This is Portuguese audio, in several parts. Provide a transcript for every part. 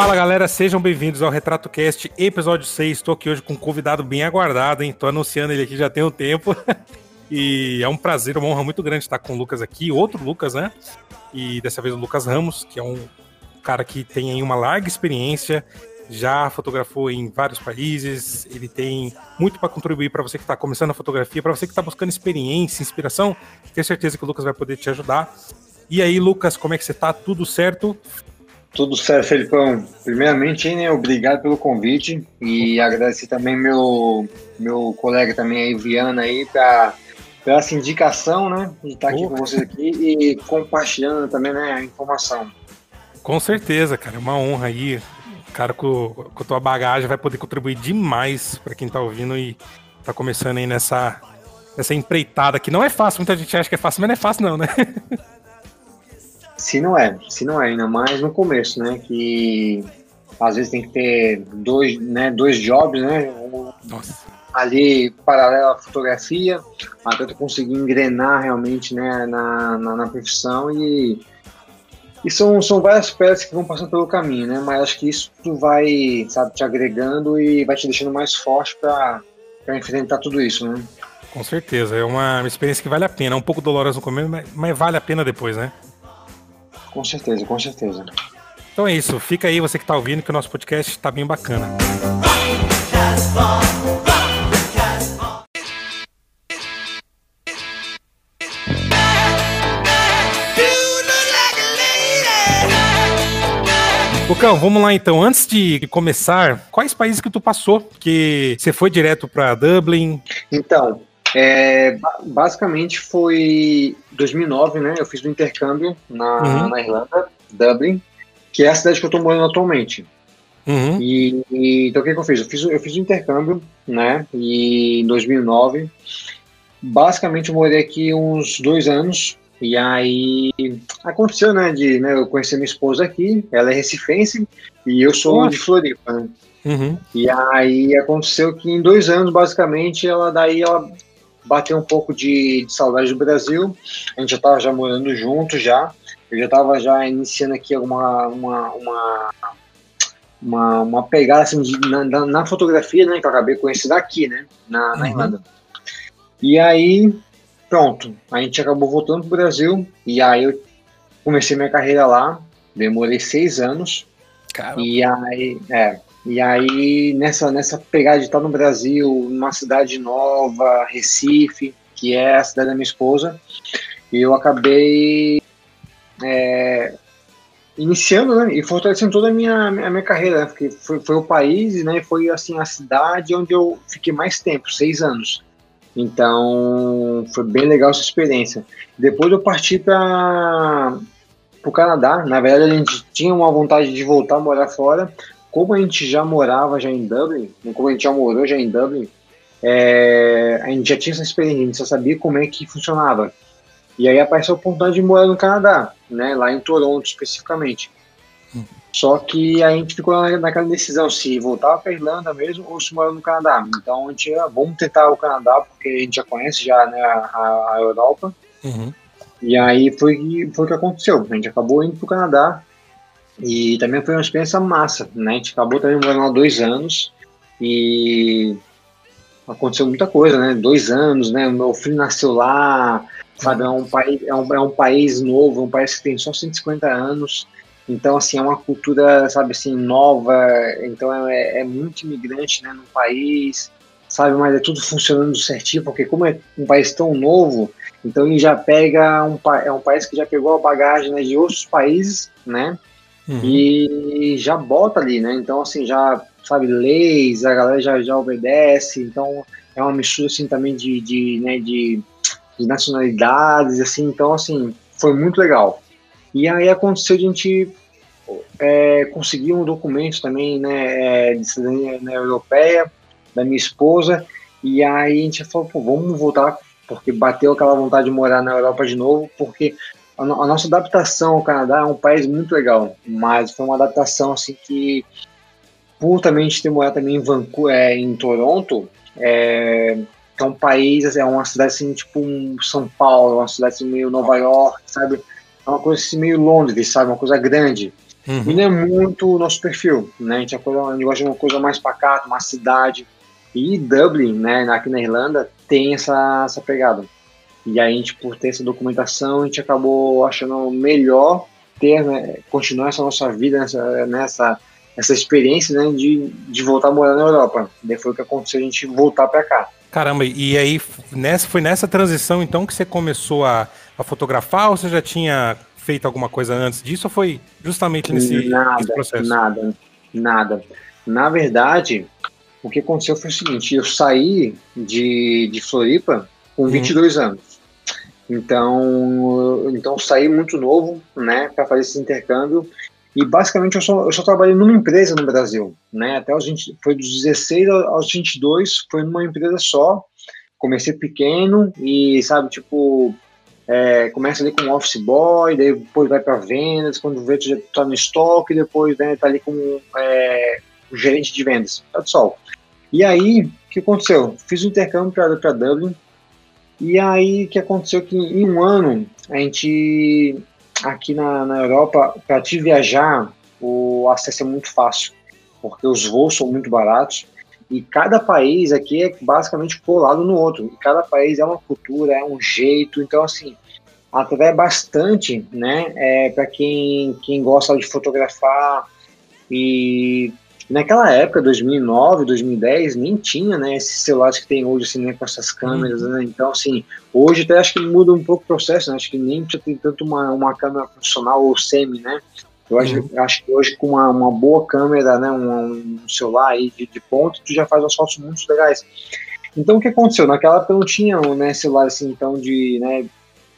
Fala galera, sejam bem-vindos ao Retrato Cast, episódio 6. Estou aqui hoje com um convidado bem aguardado, hein? Tô anunciando ele aqui já tem um tempo. e é um prazer, uma honra muito grande estar com o Lucas aqui, outro Lucas, né? E dessa vez o Lucas Ramos, que é um cara que tem aí uma larga experiência, já fotografou em vários países, ele tem muito para contribuir para você que está começando a fotografia, para você que está buscando experiência, inspiração. Tenho certeza que o Lucas vai poder te ajudar. E aí, Lucas, como é que você está? Tudo certo? Tudo certo, Felipão. Primeiramente, né, obrigado pelo convite e agradecer também meu meu colega também aí, Viana aí, pra, pela essa indicação, né, de estar aqui com vocês aqui e compartilhando também, né, a informação. Com certeza, cara, é uma honra aí. Cara com, com a tua bagagem vai poder contribuir demais para quem tá ouvindo e tá começando aí nessa, nessa empreitada que não é fácil. Muita gente acha que é fácil, mas não é fácil não, né? Se não é, se não é, ainda mais no começo, né? Que às vezes tem que ter dois, né, dois jobs, né? Nossa. Ali paralelo à fotografia, até tu conseguir engrenar realmente né, na, na, na, profissão e, e são, são várias pedras que vão passando pelo caminho, né? Mas acho que isso tu vai, sabe, te agregando e vai te deixando mais forte para enfrentar tudo isso, né? Com certeza, é uma experiência que vale a pena. É um pouco dolorosa no começo, mas, mas vale a pena depois, né? Com certeza, com certeza. Então é isso, fica aí você que está ouvindo que o nosso podcast está bem bacana. Lucão, vamos lá então. Antes de começar, quais países que tu passou? Que você foi direto para Dublin? Então, é, basicamente foi 2009, né? Eu fiz um intercâmbio na, uhum. na, Irlanda, Dublin, que é a cidade que eu estou morando atualmente. Uhum. E, e, então o que, que, eu fiz? Eu fiz, eu fiz um intercâmbio, né? E em 2009, basicamente eu morei aqui uns dois anos. E aí aconteceu, né? De né, eu conhecer minha esposa aqui, ela é recifense e eu sou Nossa. de Floripa. Né? Uhum. E aí aconteceu que em dois anos, basicamente, ela daí ela bater um pouco de, de saudade do Brasil. A gente já estava já morando junto já. Eu já estava já iniciando aqui uma, uma, uma, uma, uma pegada assim, de, na, na, fotografia, né? Que eu acabei conhecendo aqui, né? Na, na uhum. Irlanda. E aí, pronto. A gente acabou voltando para o Brasil. E aí eu comecei minha carreira lá. Demorei seis anos. Caramba. E aí, é, e aí, nessa, nessa pegada de estar no Brasil, numa cidade nova, Recife, que é a cidade da minha esposa, eu acabei é, iniciando né, e fortalecendo toda a minha, a minha carreira, né, porque foi, foi o país né, foi assim, a cidade onde eu fiquei mais tempo, seis anos. Então, foi bem legal essa experiência. Depois eu parti para o Canadá. Na verdade, a gente tinha uma vontade de voltar a morar fora, como a gente já morava já em Dublin, né, como a gente já morou já em Dublin, é, a gente já tinha essa experiência, a gente já sabia como é que funcionava. E aí apareceu a oportunidade de morar no Canadá, né, lá em Toronto especificamente. Hum. Só que a gente ficou naquela decisão se voltar para a Irlanda mesmo ou se morar no Canadá. Então a gente, ah, vamos tentar o Canadá porque a gente já conhece já né, a, a Europa. Uhum. E aí foi, foi o que aconteceu. A gente acabou indo para o Canadá e também foi uma experiência massa, né? A gente acabou também morando lá dois anos e aconteceu muita coisa, né? Dois anos, né? Meu filho nasceu lá, sabe? É um país, é um, é um país novo, um país que tem só 150 anos. Então, assim, é uma cultura, sabe, assim, nova. Então, é, é muito imigrante, né, no país, sabe? Mas é tudo funcionando certinho, porque como é um país tão novo, então ele já pega um, é um país que já pegou a bagagem né, de outros países, né? Uhum. e já bota ali, né? Então, assim, já sabe leis, a galera já, já obedece, então é uma mistura, assim, também de, de, né, de, de nacionalidades, assim, então, assim, foi muito legal. E aí aconteceu de a gente é, conseguir um documento também, né, é, de cidadania né, europeia, da minha esposa, e aí a gente falou, pô, vamos voltar, porque bateu aquela vontade de morar na Europa de novo, porque a, a nossa adaptação ao Canadá é um país muito legal, mas foi uma adaptação assim que, por também ter morado também em Vancouver, é, em Toronto, é, é um país, assim, é uma cidade assim, tipo um São Paulo, uma cidade assim, meio Nova York, sabe? É uma coisa assim meio Londres, sabe? Uma coisa grande. Uhum. E não é muito o nosso perfil, né? A gente, é coisa, a gente gosta de uma coisa mais pacata, uma cidade. E Dublin, né, aqui na Irlanda, tem essa, essa pegada. E aí a gente, por ter essa documentação, a gente acabou achando melhor ter, né, continuar essa nossa vida nessa, nessa essa experiência, né, de, de voltar a morar na Europa. Daí foi o que aconteceu a gente voltar para cá. Caramba, e aí nessa, foi nessa transição então que você começou a, a fotografar ou você já tinha feito alguma coisa antes disso ou foi justamente nesse, nada, nesse processo? Nada, nada. Na verdade, o que aconteceu foi o seguinte, eu saí de, de Floripa com 22 uhum. anos. Então, então saí muito novo, né, para fazer esse intercâmbio. E basicamente eu só, eu só trabalhei numa empresa no Brasil, né? Até os 20, foi dos 16 aos 22, foi numa empresa só. Comecei pequeno e, sabe, tipo, é, começa ali com office boy, depois vai para vendas, quando vê tu já tá no estoque, depois né, tá ali como é, gerente de vendas, tá. E aí, o que aconteceu? Fiz o um intercâmbio para Dublin, e aí o que aconteceu que em um ano a gente aqui na, na Europa para te viajar o acesso é muito fácil porque os voos são muito baratos e cada país aqui é basicamente colado no outro e cada país é uma cultura é um jeito então assim atrai bastante né é, para quem quem gosta de fotografar e Naquela época, 2009, 2010, nem tinha, né, esses celulares que tem hoje, assim, né, com essas câmeras, uhum. né, então, assim, hoje até acho que muda um pouco o processo, né, acho que nem precisa ter tanto uma, uma câmera profissional ou semi, né, eu acho, uhum. acho que hoje com uma, uma boa câmera, né, um, um celular aí de, de ponto, tu já faz umas fotos muito legais. Então, o que aconteceu? Naquela época não tinha, né, celular, assim, então, de, né,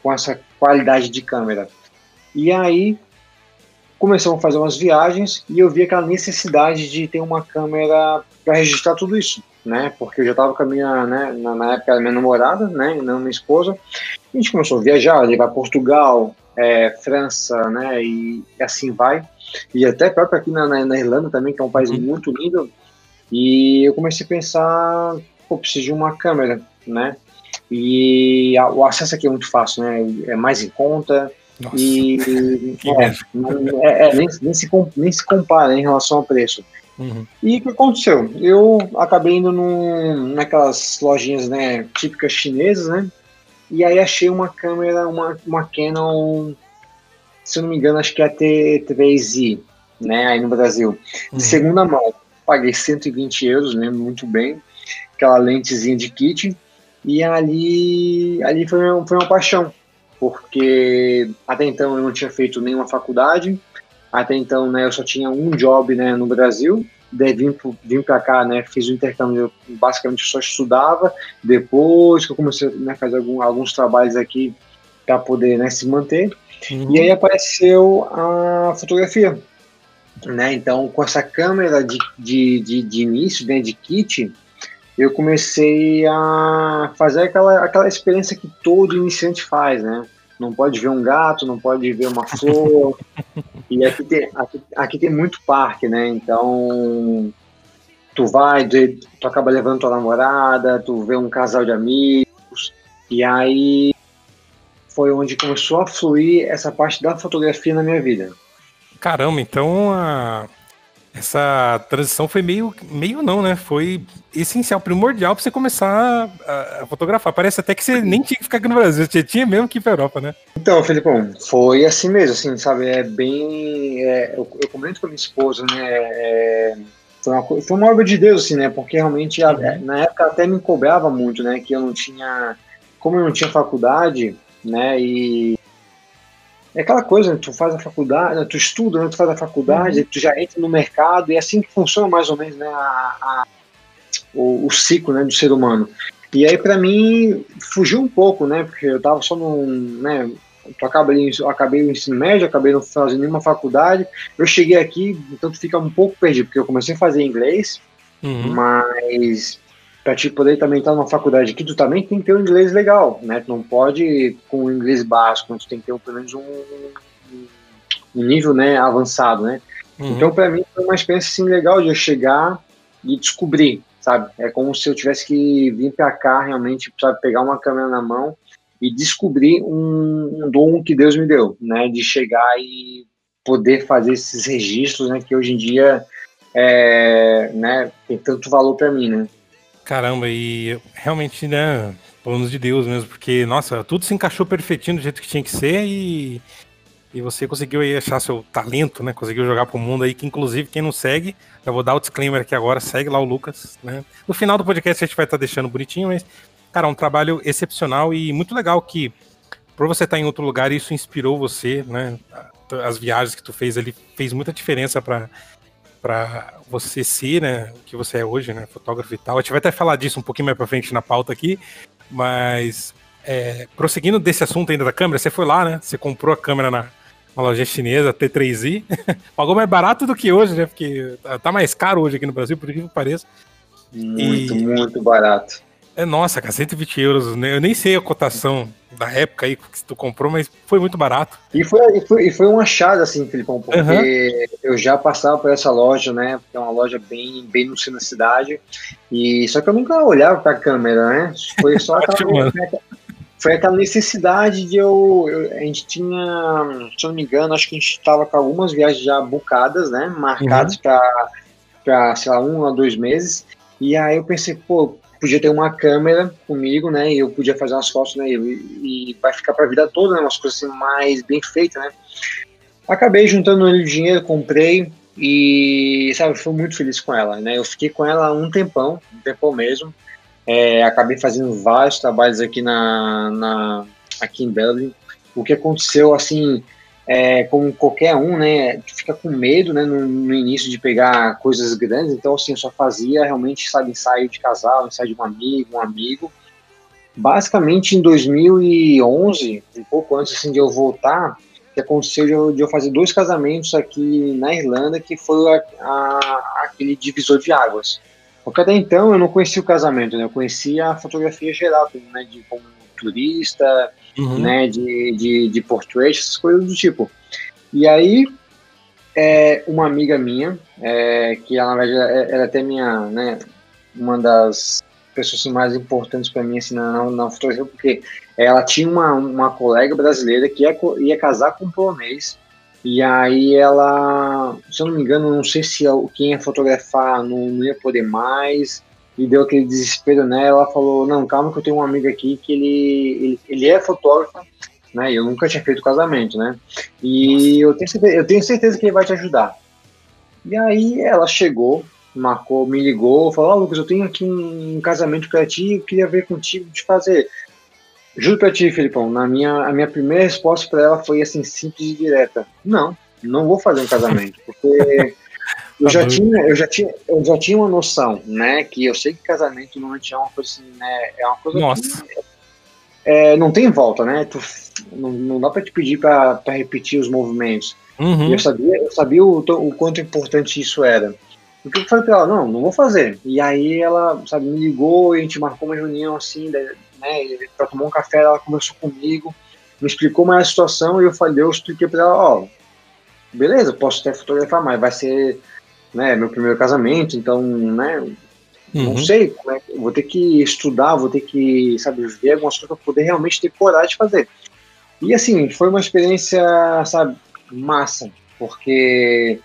com essa qualidade de câmera. E aí, começamos a fazer umas viagens e eu vi aquela necessidade de ter uma câmera para registrar tudo isso, né? Porque eu já estava com a minha, né, na, época, minha namorada, né, não minha esposa. A gente começou a viajar, levar Portugal, é, França, né, e, e, assim vai. E até próprio aqui na, na, na, Irlanda também, que é um país uhum. muito lindo. E eu comecei a pensar, pô, preciso de uma câmera, né? E a, o acesso aqui é muito fácil, né? É mais em conta, nossa. E é, é, é, nem, nem, se, nem se compara em relação ao preço. Uhum. E o que aconteceu? Eu acabei indo num, naquelas lojinhas né, típicas chinesas, né? E aí achei uma câmera, uma, uma Canon, se eu não me engano, acho que é a T3i, né? Aí no Brasil. De uhum. segunda mão. Paguei 120 euros, lembro muito bem. Aquela lentezinha de kit. E ali, ali foi, foi uma paixão porque até então eu não tinha feito nenhuma faculdade, até então né, eu só tinha um job né, no Brasil, daí vim, vim para cá, né, fiz o intercâmbio, eu basicamente só estudava, depois que eu comecei né, a fazer algum, alguns trabalhos aqui para poder né, se manter, uhum. e aí apareceu a fotografia, né, então com essa câmera de, de, de, de início, né, de kit, eu comecei a fazer aquela, aquela experiência que todo iniciante faz, né? Não pode ver um gato, não pode ver uma flor. e aqui tem, aqui, aqui, tem muito parque, né? Então, tu vai, tu acaba levando tua namorada, tu vê um casal de amigos, e aí foi onde começou a fluir essa parte da fotografia na minha vida. Caramba, então a essa transição foi meio, meio não, né? Foi essencial, primordial para você começar a, a, fotografar. Parece até que você nem tinha que ficar aqui no Brasil, você tinha mesmo que ir para Europa, né? Então, Felipão, foi assim mesmo, assim, sabe? É bem. É, eu, eu, comento com a minha esposa, né? É, foi, uma, foi uma obra de Deus, assim, né? Porque realmente, a, uhum. na época, até me cobrava muito, né? Que eu não tinha. Como eu não tinha faculdade, né? E é aquela coisa, né, tu faz a faculdade, né, tu estuda, né, tu faz a faculdade, uhum. tu já entra no mercado, e é assim que funciona mais ou menos né, a, a, o, o, ciclo né, do ser humano. E aí, para mim, fugiu um pouco, né? Porque eu tava só num. Né, tu acaba ali, eu acabei o ensino médio, acabei não fazendo nenhuma faculdade. Eu cheguei aqui, então tu fica um pouco perdido, porque eu comecei a fazer inglês, uhum. mas para te poder também estar numa faculdade aqui, tu também tem que ter um inglês legal, né? Tu não pode com o inglês básico, tu tem que ter pelo menos um, um nível, né, avançado, né? Uhum. Então, para mim, foi uma experiência assim legal de eu chegar e descobrir, sabe? É como se eu tivesse que vir para cá realmente, sabe, pegar uma câmera na mão e descobrir um, um dom que Deus me deu, né? De chegar e poder fazer esses registros, né, que hoje em dia é, né, tem tanto valor para mim, né? Caramba, e realmente, né, planos de Deus mesmo, porque, nossa, tudo se encaixou perfeitinho do jeito que tinha que ser e, e você conseguiu aí achar seu talento, né, conseguiu jogar pro mundo aí, que inclusive quem não segue, eu vou dar o disclaimer aqui agora, segue lá o Lucas, né, no final do podcast a gente vai estar tá deixando bonitinho, mas, cara, um trabalho excepcional e muito legal que, por você estar tá em outro lugar, isso inspirou você, né, as viagens que tu fez ali, fez muita diferença para para você ser, né, o que você é hoje, né, fotógrafo e tal. A gente vai até falar disso um pouquinho mais para frente na pauta aqui, mas é, prosseguindo desse assunto ainda da câmera, você foi lá, né? Você comprou a câmera na, na loja chinesa, T3i, pagou mais barato do que hoje, né? Porque tá, mais caro hoje aqui no Brasil, por que pareça. Muito, e... muito barato. É, nossa, cara, 120 euros, né? Eu nem sei a cotação da época aí que tu comprou, mas foi muito barato. E foi, e foi, e foi um achado, assim, Filipão, porque uhum. eu já passava por essa loja, né? É uma loja bem, bem no centro da cidade. E só que eu nunca olhava pra câmera, né? Foi só aquela, foi aquela necessidade de eu, eu, A gente tinha, se eu não me engano, acho que a gente estava com algumas viagens já bucadas, né? Marcadas uhum. para, sei lá, um a dois meses. E aí eu pensei, pô, podia ter uma câmera comigo, né? E eu podia fazer umas fotos, né? E, e vai ficar para a vida toda, né? Umas coisas assim mais bem feitas, né? Acabei juntando o dinheiro, comprei e, sabe, fui muito feliz com ela, né? Eu fiquei com ela um tempão, um tempão mesmo. É, acabei fazendo vários trabalhos aqui na, na aqui em Dublin. O que aconteceu, assim, é, como qualquer um, né, fica com medo, né, no, no, início de pegar coisas grandes, então, assim, eu só fazia realmente, sabe, ensaio de casal, ensaio de um amigo, um amigo. Basicamente, em 2011, um pouco antes, assim, de eu voltar, que aconteceu de eu, de eu fazer dois casamentos aqui na Irlanda, que foi a, a, aquele divisor de águas. Porque até então eu não conhecia o casamento, né, eu conhecia a fotografia geral, né, de como turista, uhum. né, de, de, de portrait, essas coisas do tipo. E aí, é, uma amiga minha, é, que na verdade, é, era até minha, né, uma das pessoas mais importantes para mim assim, na, na fotografia, porque ela tinha uma, uma colega brasileira que ia, ia casar com um polonês, e aí ela, se eu não me engano, não sei se quem ia fotografar não, não ia poder mais, e deu aquele desespero nela. Ela falou: Não, calma, que eu tenho um amigo aqui que ele, ele, ele é fotógrafo, né? Eu nunca tinha feito casamento, né? E eu tenho, certeza, eu tenho certeza que ele vai te ajudar. E aí ela chegou, marcou, me ligou, falou: oh, Lucas, eu tenho aqui um, casamento para ti, eu queria ver contigo de fazer. Juro pra ti, Filipão, na minha, a minha primeira resposta para ela foi assim, simples e direta: Não, não vou fazer um casamento, porque eu já, tinha, eu, já tinha, eu já tinha uma noção, né? Que eu sei que casamento não é uma coisa assim, né? É uma coisa Nossa. Que, é, não tem volta, né? Tu, não, não dá para te pedir para repetir os movimentos. Uhum. Eu sabia, eu sabia o, o quanto importante isso era. O que eu falei pra ela, não, não vou fazer. E aí ela, sabe, me ligou e a gente marcou uma reunião assim, né, pra tomar um café, ela conversou comigo, me explicou mais a situação e eu falei, eu expliquei pra ela, ó, beleza, posso até fotografar, mas vai ser né, meu primeiro casamento, então, né, uhum. não sei, é, vou ter que estudar, vou ter que, sabe, ver algumas coisas para poder realmente ter coragem de fazer. E assim, foi uma experiência, sabe, massa, porque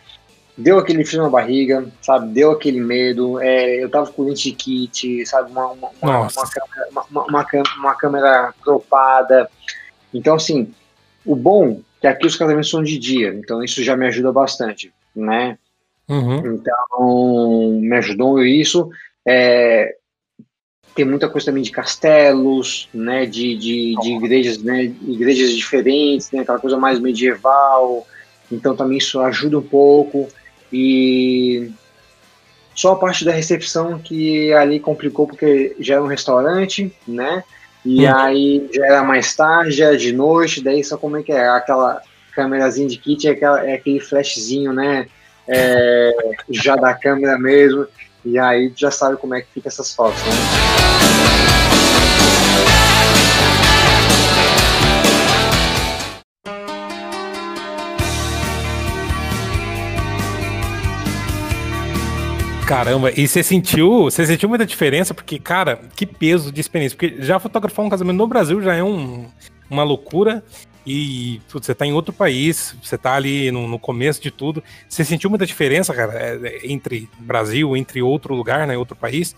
deu aquele frio na barriga, sabe, deu aquele medo, é, eu tava com o lente kit, sabe, uma, uma, uma, uma, câmera, uma, uma, uma câmera cropada, então assim, o bom é que aqui os casamentos são de dia, então isso já me ajuda bastante, né, Uhum. Então, me ajudou isso. É, tem muita coisa também de castelos, né, de, de, de igrejas, né, igrejas diferentes, né, aquela coisa mais medieval. Então também isso ajuda um pouco. E só a parte da recepção que ali complicou porque já era um restaurante, né? E hum. aí já era mais tarde, já era de noite, daí só como é que é? Aquela câmerazinha de kit é, aquela, é aquele flashzinho, né? É, já da câmera mesmo, e aí já sabe como é que fica essas fotos, né? Caramba, e você sentiu, você sentiu muita diferença? Porque, cara, que peso de experiência. Porque já fotografar um casamento no Brasil já é um, uma loucura. E putz, você está em outro país, você está ali no, no, começo de tudo. Você sentiu muita diferença, cara, é, é, entre Brasil, entre outro lugar, né, outro país,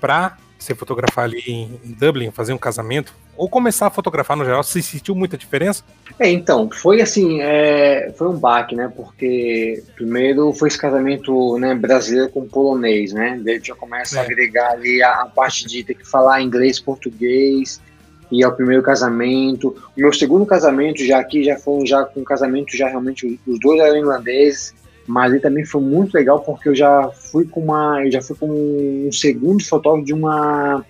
para você fotografar ali em, em, Dublin, fazer um casamento, ou começar a fotografar no geral, você sentiu muita diferença? É, então, foi assim, é, foi um baque, né, porque primeiro foi esse casamento né, brasileiro com polonês, né, daí já começa é. a agregar ali a, a, parte de ter que falar inglês, português, e é o primeiro casamento. O meu segundo casamento já aqui já foi já um casamento já realmente os dois eram ingleses, mas ele também foi muito legal porque eu já fui com uma, eu já fui com um segundo fotógrafo de uma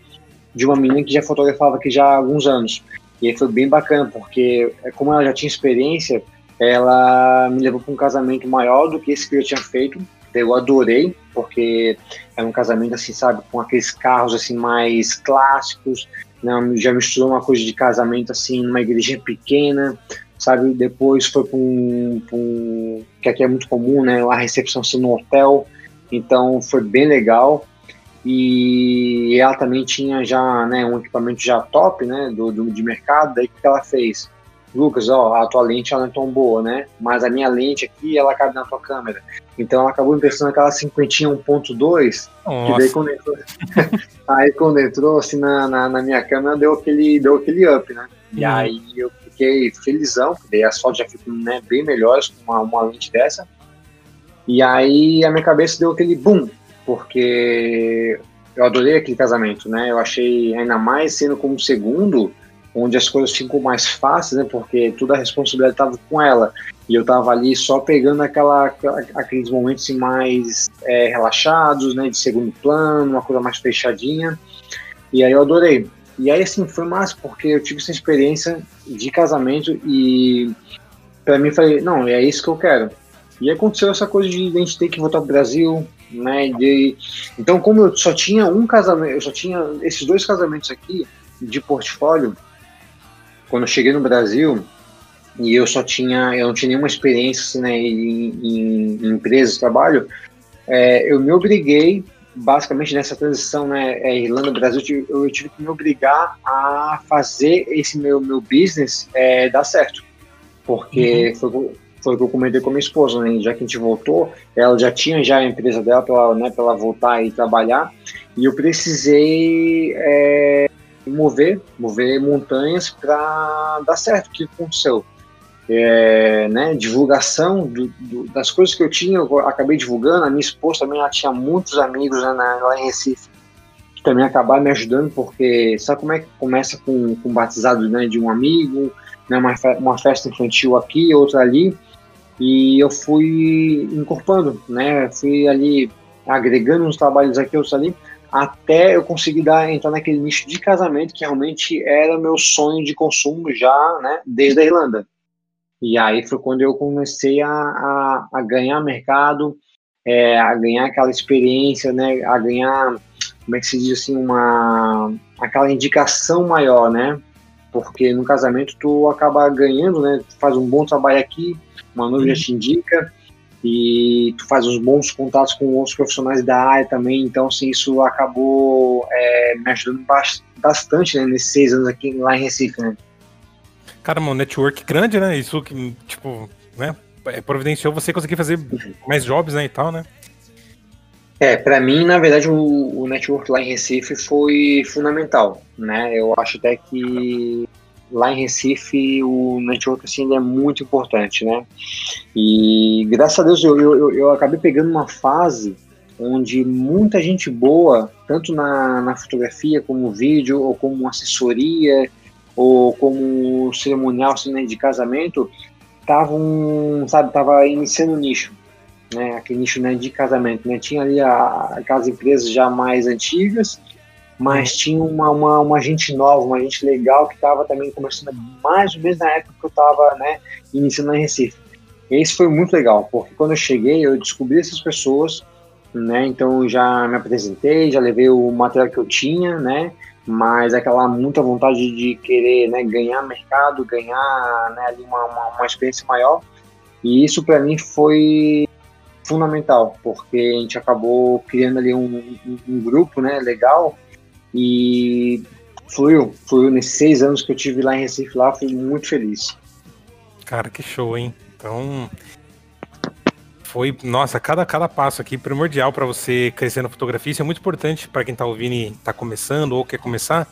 de uma menina que já fotografava aqui já há alguns anos. E aí foi bem bacana porque é, como ela já tinha experiência, ela me levou para um casamento maior do que esse que eu tinha feito. Eu adorei porque era um casamento assim, sabe, com aqueles carros assim mais clássicos, né? Já misturou uma coisa de casamento assim numa igreja pequena, sabe? Depois foi para um, um, que aqui é muito comum, né? A recepção ser no hotel, então foi bem legal. E ela também tinha já, né, um equipamento já top, né, do, do de mercado. Daí o que ela fez? Lucas, ó, a tua lente ela não é tão boa, né? Mas a minha lente aqui, ela cabe na tua câmera. Então ela acabou emprestando aquela cinquentinha 1.2, que daí quando entrou, aí quando entrou assim na, na, na, minha câmera deu aquele, deu aquele up, né? E uhum. aí eu fiquei felizão, porque daí as fotos já ficam né, bem melhores com uma, uma lente dessa. E aí a minha cabeça deu aquele boom, porque eu adorei aquele casamento, né? Eu achei ainda mais sendo como segundo, onde as coisas ficam mais fáceis, né? Porque toda a responsabilidade estava com ela. E eu estava ali só pegando aquela, aqueles momentos assim, mais é, relaxados, né? De segundo plano, uma coisa mais fechadinha. E aí eu adorei. E aí, assim, foi massa, porque eu tive essa experiência de casamento e para mim falei, não, é isso que eu quero. E aconteceu essa coisa de a gente ter que voltar pro Brasil, né? De... Então, como eu só tinha um casamento, eu só tinha esses dois casamentos aqui de portfólio, quando eu cheguei no Brasil e eu só tinha, eu não tinha nenhuma experiência assim, né, em, em, em empresas de trabalho, é, eu me obriguei, basicamente nessa transição, né, é, Irlanda-Brasil, eu, eu, tive que me obrigar a fazer esse meu, meu business é, dar certo, porque uhum. foi, foi o que eu comentei com a minha esposa, né, já que a gente voltou, ela já tinha já a empresa dela para ela, né, ela voltar e trabalhar, e eu precisei é, mover, mover montanhas para dar certo. O que aconteceu? É, né, divulgação do, do, das coisas que eu tinha, eu acabei divulgando. A minha esposa também ela tinha muitos amigos né, lá em Recife que também acabaram me ajudando, porque sabe como é que começa com, com batizado né, de um amigo, né, uma, uma festa infantil aqui, outra ali, e eu fui incorporando, né, fui ali agregando uns trabalhos aqui, outros ali, até eu conseguir dar, entrar naquele nicho de casamento que realmente era meu sonho de consumo já, né, desde a Irlanda. E aí foi quando eu comecei a, a, a ganhar mercado, é, a ganhar aquela experiência, né, a ganhar, como é que se diz assim, uma, aquela indicação maior, né, porque no casamento tu acaba ganhando, né, faz um bom trabalho aqui, uma noiva já te indica, e tu faz uns bons contatos com outros profissionais da área também, então assim, isso acabou é, me ajudando bastante né, nesses seis anos aqui lá em Recife, né? Cara, um network grande, né? Isso que, tipo, né? É, providenciou você conseguir fazer mais jobs, né, e tal, né? É, para mim, na verdade, o, o network lá em Recife foi fundamental, né? Eu acho até que lá em Recife o network assim, é muito importante, né? E graças a Deus eu, eu, eu acabei pegando uma fase onde muita gente boa, tanto na, na fotografia como vídeo, ou como assessoria, ou como cerimonial assim, né, de casamento, estavam, sabe, tava iniciando o nicho, né, aquele nicho né, de casamento, né, tinha ali a, aquelas empresas já mais antigas, mas tinha uma, uma, uma gente nova, uma gente legal que estava também começando mais ou menos na época que eu estava né, iniciando em Recife. E isso foi muito legal, porque quando eu cheguei, eu descobri essas pessoas, né, então já me apresentei, já levei o material que eu tinha, né, mas aquela muita vontade de querer né, ganhar mercado, ganhar né, uma, uma, uma experiência maior. E isso para mim foi fundamental, porque a gente acabou criando ali um, um, um grupo né, legal e fluiu, fluiu nesses seis anos que eu tive lá em Recife, lá fui muito feliz. Cara, que show, hein? Então, foi, nossa, cada, cada passo aqui primordial para você crescer na fotografia. Isso é muito importante para quem está ouvindo e está começando ou quer começar.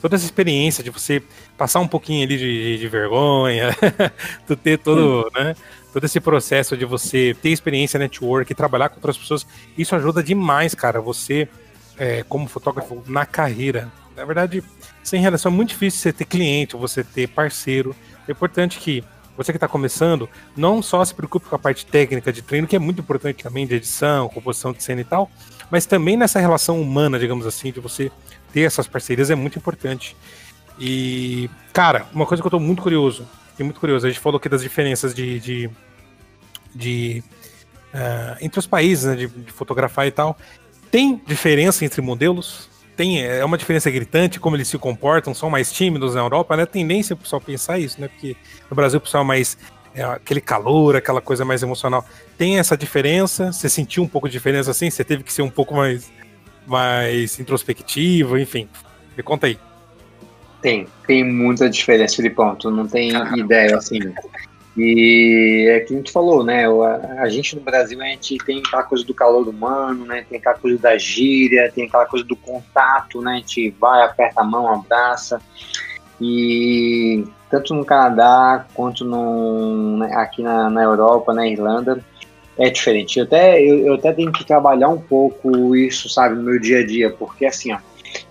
Toda essa experiência de você passar um pouquinho ali de, de vergonha, tu ter todo, né, todo esse processo de você ter experiência network, trabalhar com outras pessoas, isso ajuda demais, cara, você é, como fotógrafo na carreira. Na verdade, sem relação é muito difícil você ter cliente, você ter parceiro. É importante que você que está começando, não só se preocupe com a parte técnica de treino, que é muito importante também, de edição, composição de cena e tal, mas também nessa relação humana, digamos assim, de você ter essas parcerias é muito importante. E, cara, uma coisa que eu estou muito curioso, e muito curioso, a gente falou aqui das diferenças de. de, de uh, entre os países, né, de, de fotografar e tal. Tem diferença entre modelos? tem é uma diferença gritante como eles se comportam, são mais tímidos na Europa, né? Tendência o pessoal pensar isso, né? Porque no Brasil o pessoal é mais é, aquele calor, aquela coisa mais emocional. Tem essa diferença? Você sentiu um pouco de diferença assim? Você teve que ser um pouco mais mais introspectivo, enfim. Me conta aí. Tem, tem muita diferença, Filipão. Tu não tem Caramba. ideia, assim. E é que a gente falou, né? A, a, gente no Brasil, a gente tem aquela coisa do calor humano, né? Tem aquela coisa da gíria, tem aquela coisa do contato, né? A gente vai, aperta a mão, abraça. E tanto no Canadá quanto no, né, aqui na, na Europa, na Irlanda, é diferente. Eu até, eu, eu, até tenho que trabalhar um pouco isso, sabe, no meu dia a dia, porque assim, ó,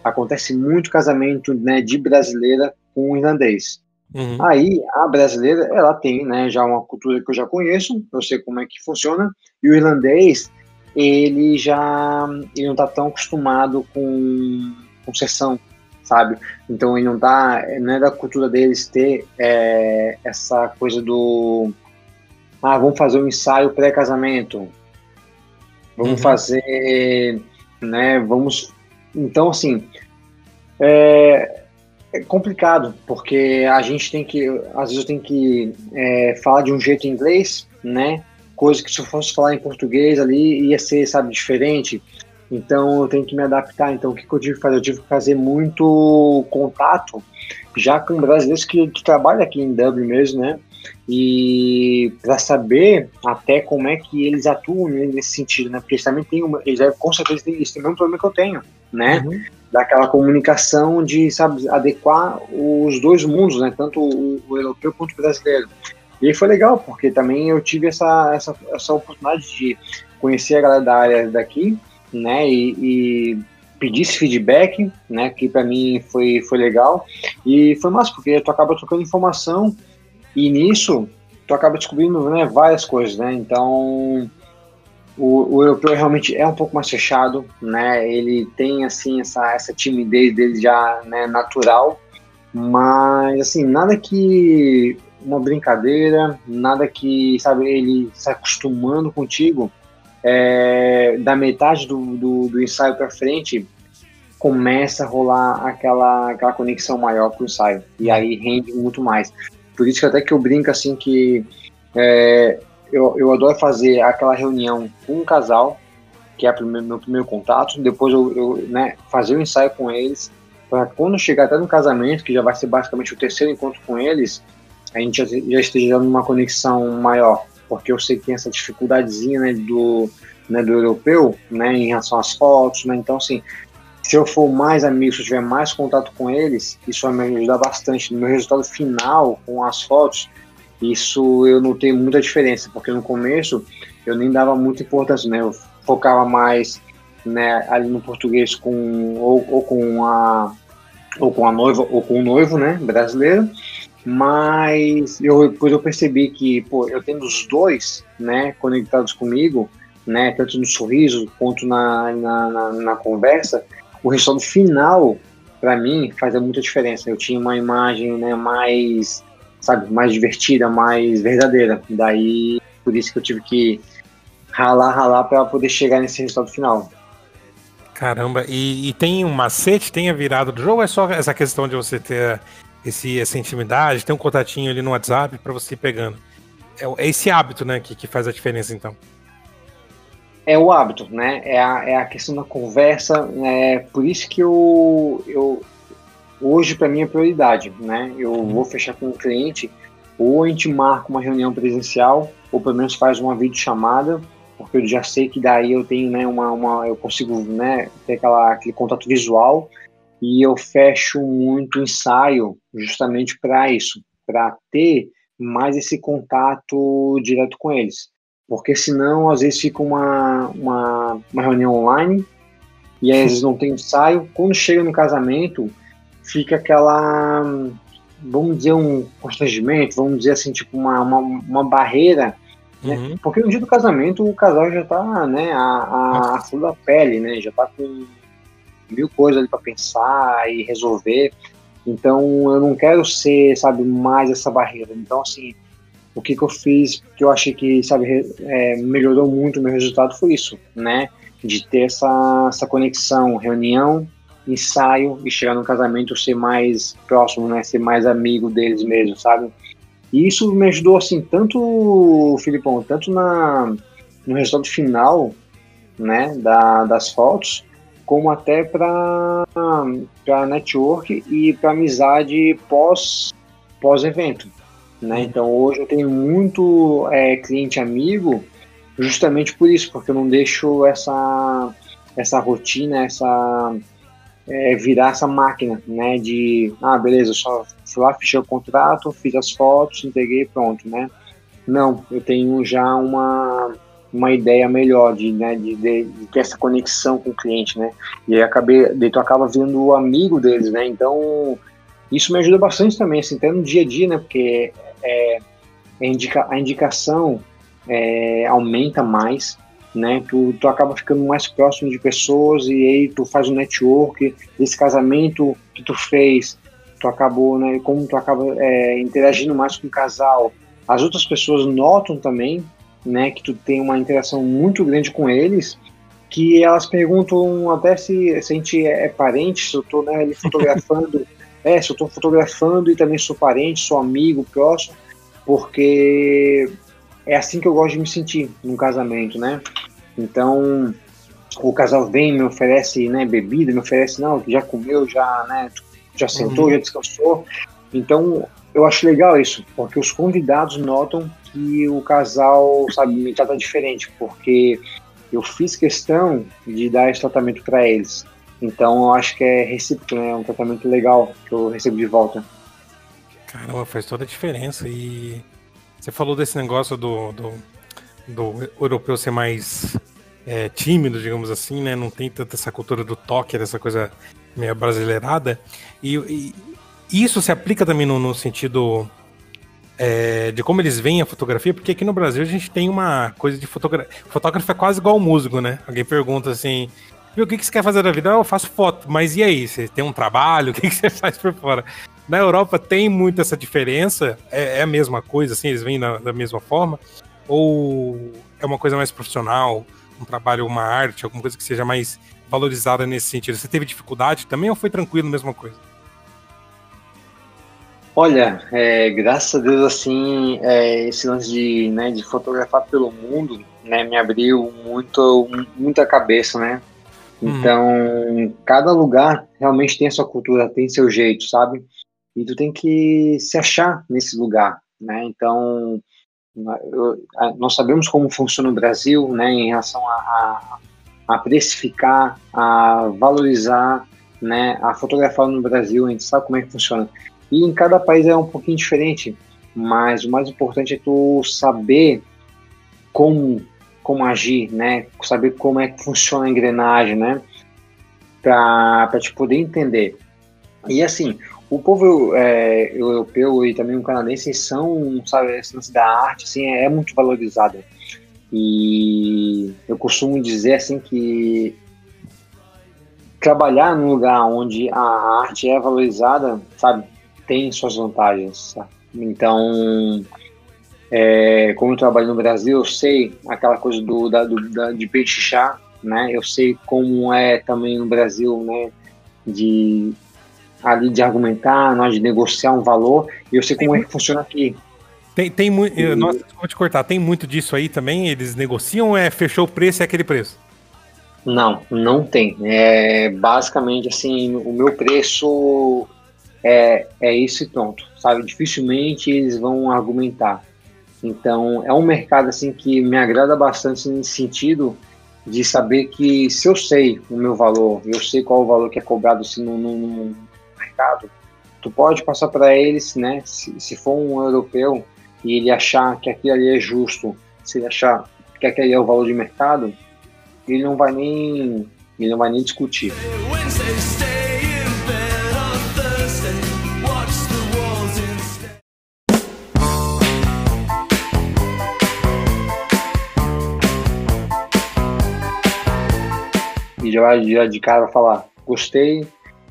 acontece muito casamento né, de brasileira com irlandês. Uhum. Aí a brasileira, ela tem, né, já uma cultura que eu já conheço, eu sei como é que funciona, e o irlandês, ele já ele não está tão acostumado com, com sessão, sabe? Então ele não tá, não é da cultura deles ter é, essa coisa do ah, vamos fazer um ensaio pré-casamento, vamos uhum. fazer, né, vamos, então assim, é, é complicado, porque a gente tem que, às vezes tenho que é, falar de um jeito em inglês, né? Coisa que se eu fosse falar em português ali ia ser, sabe, diferente. Então eu tenho que me adaptar. Então o que, que eu tive que fazer? Eu tive que fazer muito contato já com brasileiros que, que trabalham aqui em Dublin mesmo, né? E para saber até como é que eles atuam nesse sentido, né? Porque eles também têm uma, eles com certeza têm esse mesmo problema que eu tenho, né? Uhum daquela comunicação de sabe, adequar os dois mundos, né, tanto o, o, europeu quanto o brasileiro. E foi legal, porque também eu tive essa, essa, essa oportunidade de conhecer a galera da área daqui, né, e, e pedir esse feedback, né, que para mim foi, foi legal. E foi massa, porque tu acaba trocando informação e nisso tu acaba descobrindo né, várias coisas, né, então o, o, europeu realmente é um pouco mais fechado, né? Ele tem assim essa, essa timidez dele já né, natural, mas assim nada que uma brincadeira, nada que sabe ele se acostumando contigo. É, da metade do, do, do ensaio para frente começa a rolar aquela, aquela conexão maior com o ensaio e aí rende muito mais. Por isso que até que eu brinco assim que é, eu, eu adoro fazer aquela reunião com um casal, que é o meu primeiro contato, depois eu, eu né, fazer o um ensaio com eles, para quando chegar até no casamento, que já vai ser basicamente o terceiro encontro com eles, a gente já, já esteja numa conexão maior, porque eu sei que tem essa dificuldadezinha né, do, né, do europeu, né, em relação às fotos, né, então assim, se eu for mais amigo, se eu tiver mais contato com eles, isso vai me ajudar bastante. No meu resultado final, com as fotos, isso eu notei muita diferença, porque no começo eu nem dava muita importância, né? Eu focava mais né, ali no português com ou, ou com a ou com a noiva ou com o noivo, né, brasileiro. Mas eu, depois eu percebi que, pô, eu tendo os dois, né, conectados comigo, né, tanto no sorriso quanto na, na, na, na conversa, o resultado final, para mim, fazia muita diferença. Eu tinha uma imagem, né, mais sabe, mais divertida, mais verdadeira. Daí, por isso que eu tive que ralar, ralar para poder chegar nesse resultado final. Caramba, e, e, tem um macete, tem a virada do jogo ou é só essa questão de você ter esse, essa intimidade, ter um contatinho ali no WhatsApp para você ir pegando? É, é, esse hábito, né, que, que faz a diferença então. É o hábito, né? É a, é a questão da conversa. É por isso que eu, eu, hoje para mim é prioridade, né? Eu uhum. vou fechar com um cliente, ou a gente marca uma reunião presencial, ou pelo menos faz uma videochamada, porque eu já sei que daí eu tenho, né, uma, uma eu consigo, né, ter aquela, aquele contato visual e eu fecho muito ensaio justamente para isso, para ter mais esse contato direto com eles. Porque senão, às vezes, fica uma, uma, uma reunião online e aí, às vezes não tem ensaio. Quando chega no casamento, fica aquela, vamos dizer, um constrangimento, vamos dizer assim, tipo uma, uma, uma barreira né? Uhum. Porque no dia do casamento o casal já tá, né, a, a, a flor da pele, né? Já tá com mil coisas ali para pensar e resolver. Então eu não quero ser, sabe, mais essa barreira. Então, assim, o que, que eu fiz que eu achei que, sabe, é, melhorou muito o meu resultado foi isso, né? De ter essa, essa conexão, reunião, ensaio e chegar no casamento ser mais próximo, né? Ser mais amigo deles mesmo, sabe? E isso me ajudou, assim, tanto, Filipão, tanto na, no resultado final, né, da, das fotos, como até para network e para amizade pós pós evento, né? Então hoje eu tenho muito é, cliente amigo justamente por isso, porque eu não deixo essa essa rotina, essa é, virar essa máquina, né? De ah beleza, só fui lá, fechei o contrato, fiz as fotos, entreguei, pronto, né? Não, eu tenho já uma uma ideia melhor de, né, de, de, de, ter essa conexão com o cliente, né? E aí acabei, daí tu acaba vendo o amigo deles, né? Então isso me ajuda bastante também, assim, até no dia a dia, né? Porque é, a, indica, a indicação é, aumenta mais, né? Tu, tu acaba ficando mais próximo de pessoas e aí tu faz um network. Esse casamento que tu fez, tu acabou, né? Como tu acaba é, interagindo mais com o casal, as outras pessoas notam também né, que tu tem uma interação muito grande com eles, que elas perguntam até se, se a gente é parente, se eu estou né, ali fotografando, é, se eu estou fotografando e também sou parente, sou amigo, próximo, porque é assim que eu gosto de me sentir num casamento, né? Então, o casal vem, me oferece né, bebida, me oferece, não, já comeu, já, né, já sentou, uhum. já descansou. Então, eu acho legal isso, porque os convidados notam que o casal, sabe, me trata diferente, porque eu fiz questão de dar esse tratamento para eles. Então eu acho que é recíproco, né? É um tratamento legal que eu recebo de volta. Caramba, faz toda a diferença. E você falou desse negócio do, do, do europeu ser mais é, tímido, digamos assim, né? Não tem tanta essa cultura do toque, dessa coisa meio brasileirada. E, e isso se aplica também no, no sentido é, de como eles veem a fotografia, porque aqui no Brasil a gente tem uma coisa de fotografia. Fotógrafo é quase igual músico, né? Alguém pergunta assim: o que, que você quer fazer da vida? Ah, eu faço foto, mas e aí? Você tem um trabalho? O que, que você faz por fora? Na Europa tem muito essa diferença? É, é a mesma coisa, assim? Eles na, da mesma forma? Ou é uma coisa mais profissional? Um trabalho, uma arte, alguma coisa que seja mais valorizada nesse sentido? Você teve dificuldade também ou foi tranquilo, mesma coisa? Olha, é, graças a Deus, assim, é, esse lance de, né, de fotografar pelo mundo, né, me abriu muito, muita cabeça, né? Uhum. Então, uhum. cada lugar realmente tem a sua cultura, tem seu jeito, sabe? E tu tem que se achar nesse lugar, né? Então, nós sabemos como funciona o Brasil, né, em relação a, a, a precificar, a valorizar, né, a fotografar no Brasil, a gente sabe como é que funciona. E em cada país é um pouquinho diferente, mas o mais importante é tu saber como como agir, né? Saber como é que funciona a engrenagem, né? Para te poder entender. E assim, o povo é, europeu e também o canadense são, sabe, esse da arte, assim, é, é muito valorizado. E eu costumo dizer, assim, que trabalhar num lugar onde a arte é valorizada, sabe, tem suas vantagens. Tá? Então, é, como eu trabalho no Brasil, eu sei aquela coisa do, da, do da, de chá, né? Eu sei como é também no Brasil, né? De ali de argumentar, nós de negociar um valor. E eu sei como é que funciona aqui. Tem, tem muito. Nossa, vou te cortar. Tem muito disso aí também? Eles negociam? É fechou o preço é aquele preço? Não, não tem. É basicamente assim, o meu preço é, é isso e pronto, sabe? Dificilmente eles vão argumentar. Então, é um mercado assim que me agrada bastante nesse sentido de saber que se eu sei o meu valor, eu sei qual o valor que é cobrado assim, no, no mercado, tu pode passar para eles, né? Se, se for um europeu e ele achar que aquilo ali é justo, se ele achar que aquele é o valor de mercado, ele não vai nem ele não vai nem discutir. E já vai já de cara falar, gostei,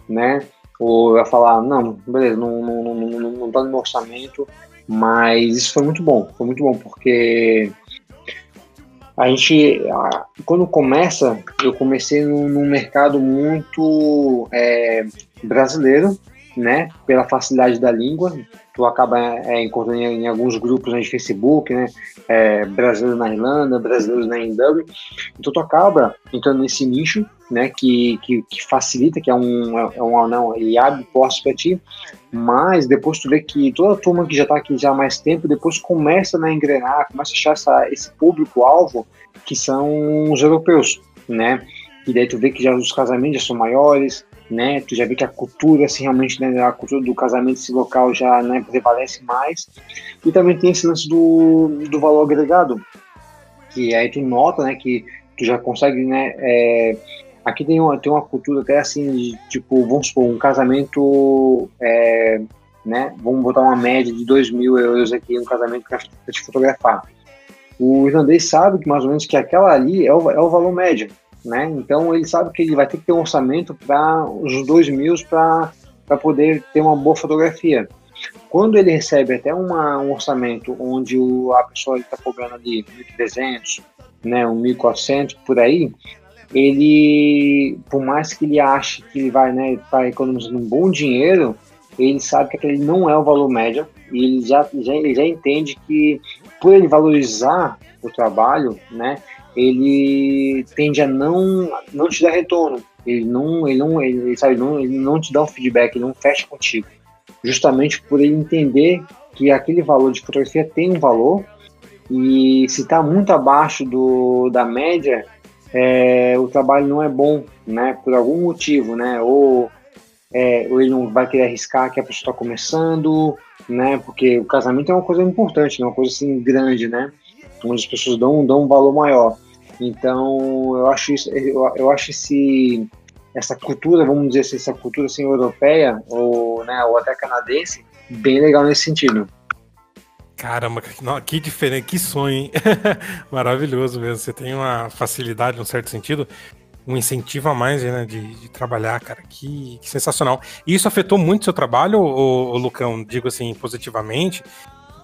né? Ou vai falar, não, beleza, não, não, não, não, não tá no meu orçamento, mas isso foi muito bom, foi muito bom, porque a gente, quando começa, eu comecei num mercado muito é, brasileiro, né, pela facilidade da língua, tu acaba é, encontrando em, em, alguns grupos né, de Facebook, né, é, na Irlanda, brasileiros na NW, então tu acaba entrando nesse nicho, né, que, que, que facilita, que é um, é um não, e abre postos para ti, mas depois tu vê que toda a turma que já está aqui já há mais tempo, depois começa né, a engrenar, começa a achar essa, esse público-alvo, que são os europeus, né, e daí tu vê que já os casamentos já são maiores, né? Tu já vê que a cultura, assim, realmente, né, a cultura do casamento esse local já né, prevalece mais. E também tem esse lance do, do valor agregado, que aí tu nota, né, que tu já consegue, né, é, aqui tem uma, tem uma cultura até assim, de, tipo, vamos supor, um casamento, é, né, vamos botar uma média de 2 mil euros aqui, um casamento para te fotografar. O irlandês sabe que mais ou menos que aquela ali é o, é o valor médio, né? Então ele sabe que ele vai ter que ter um orçamento para os dois mil para poder ter uma boa fotografia. Quando ele recebe até uma, um orçamento onde o, a pessoa está cobrando ali 1.300, né, 1.400 por aí, ele, por mais que ele ache que ele vai né, estar tá economizando um bom dinheiro, ele sabe que aquele não é o valor médio e ele já, já, ele já entende que por ele valorizar o trabalho, né, ele tende a não, não te dar retorno. Ele não, ele não, ele, sabe, não, ele não te dá um feedback, ele não fecha contigo. Justamente por ele entender que aquele valor de fotografia tem um valor e se está muito abaixo do, da média, é, o trabalho não é bom, né? Por algum motivo, né? Ou, é, ou ele não vai querer arriscar que a pessoa está começando, né? Porque o casamento é uma coisa importante, é uma coisa assim grande, né? Onde as pessoas dão, dão um valor maior. Então, eu acho isso, eu, eu acho esse, essa cultura, vamos dizer assim, essa cultura assim, europeia ou, né, ou até canadense, bem legal nesse sentido. Caramba, que diferente, que sonho, hein? Maravilhoso mesmo. Você tem uma facilidade, num certo sentido, um incentivo a mais né, de, de trabalhar, cara. Que, que, sensacional. E isso afetou muito seu trabalho, ô, Lucão? Digo assim, positivamente.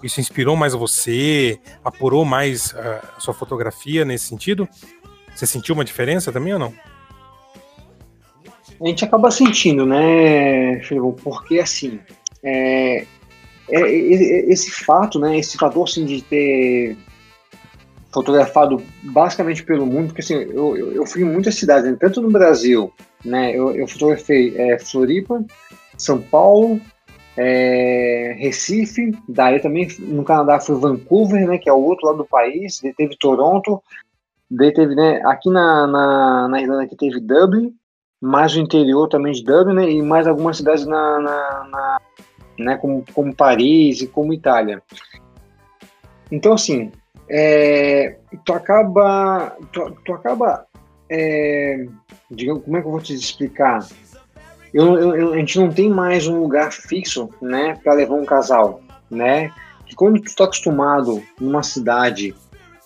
Isso inspirou mais você? Apurou mais uh, a sua fotografia nesse sentido? Você sentiu uma diferença também ou não? A gente acaba sentindo, né, Filipão? Porque assim, é, é, é, esse fato, né, esse fator assim, de ter fotografado basicamente pelo mundo, porque assim, eu, eu, eu fui em muitas cidades, né, tanto no Brasil, né, eu, eu fotografei é, Floripa, São Paulo, é, Recife, daí também no Canadá foi Vancouver, né, que é o outro lado do país, daí teve Toronto, daí teve, né, aqui na, na, na Irlanda aqui teve Dublin, mais o interior também de Dublin, né, e mais algumas cidades na, na, na né, como, como Paris e como Itália. Então, assim, é, tu acaba, tu, tu acaba, é, digamos, como é que eu vou te explicar? Eu, eu, a gente não tem mais um lugar fixo, né, para levar um casal, né? Que quando tu está acostumado numa cidade